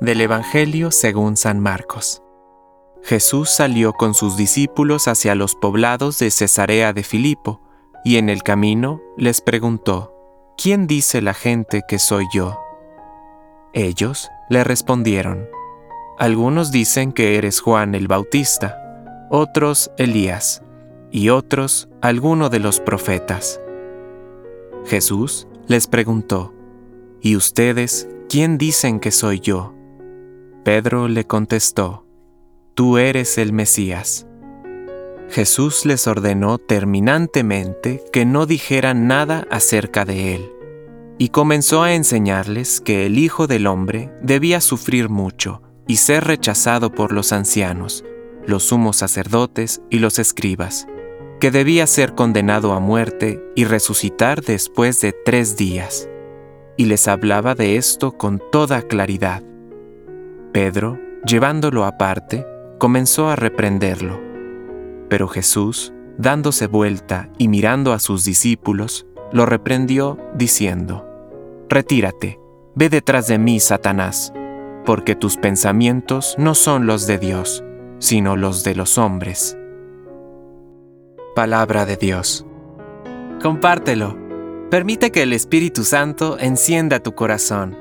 Del Evangelio según San Marcos. Jesús salió con sus discípulos hacia los poblados de Cesarea de Filipo, y en el camino les preguntó, ¿quién dice la gente que soy yo? Ellos le respondieron, algunos dicen que eres Juan el Bautista, otros Elías, y otros alguno de los profetas. Jesús les preguntó, ¿y ustedes quién dicen que soy yo? Pedro le contestó, Tú eres el Mesías. Jesús les ordenó terminantemente que no dijeran nada acerca de él, y comenzó a enseñarles que el Hijo del Hombre debía sufrir mucho y ser rechazado por los ancianos, los sumos sacerdotes y los escribas, que debía ser condenado a muerte y resucitar después de tres días. Y les hablaba de esto con toda claridad. Pedro, llevándolo aparte, comenzó a reprenderlo. Pero Jesús, dándose vuelta y mirando a sus discípulos, lo reprendió diciendo, Retírate, ve detrás de mí, Satanás, porque tus pensamientos no son los de Dios, sino los de los hombres. Palabra de Dios. Compártelo. Permite que el Espíritu Santo encienda tu corazón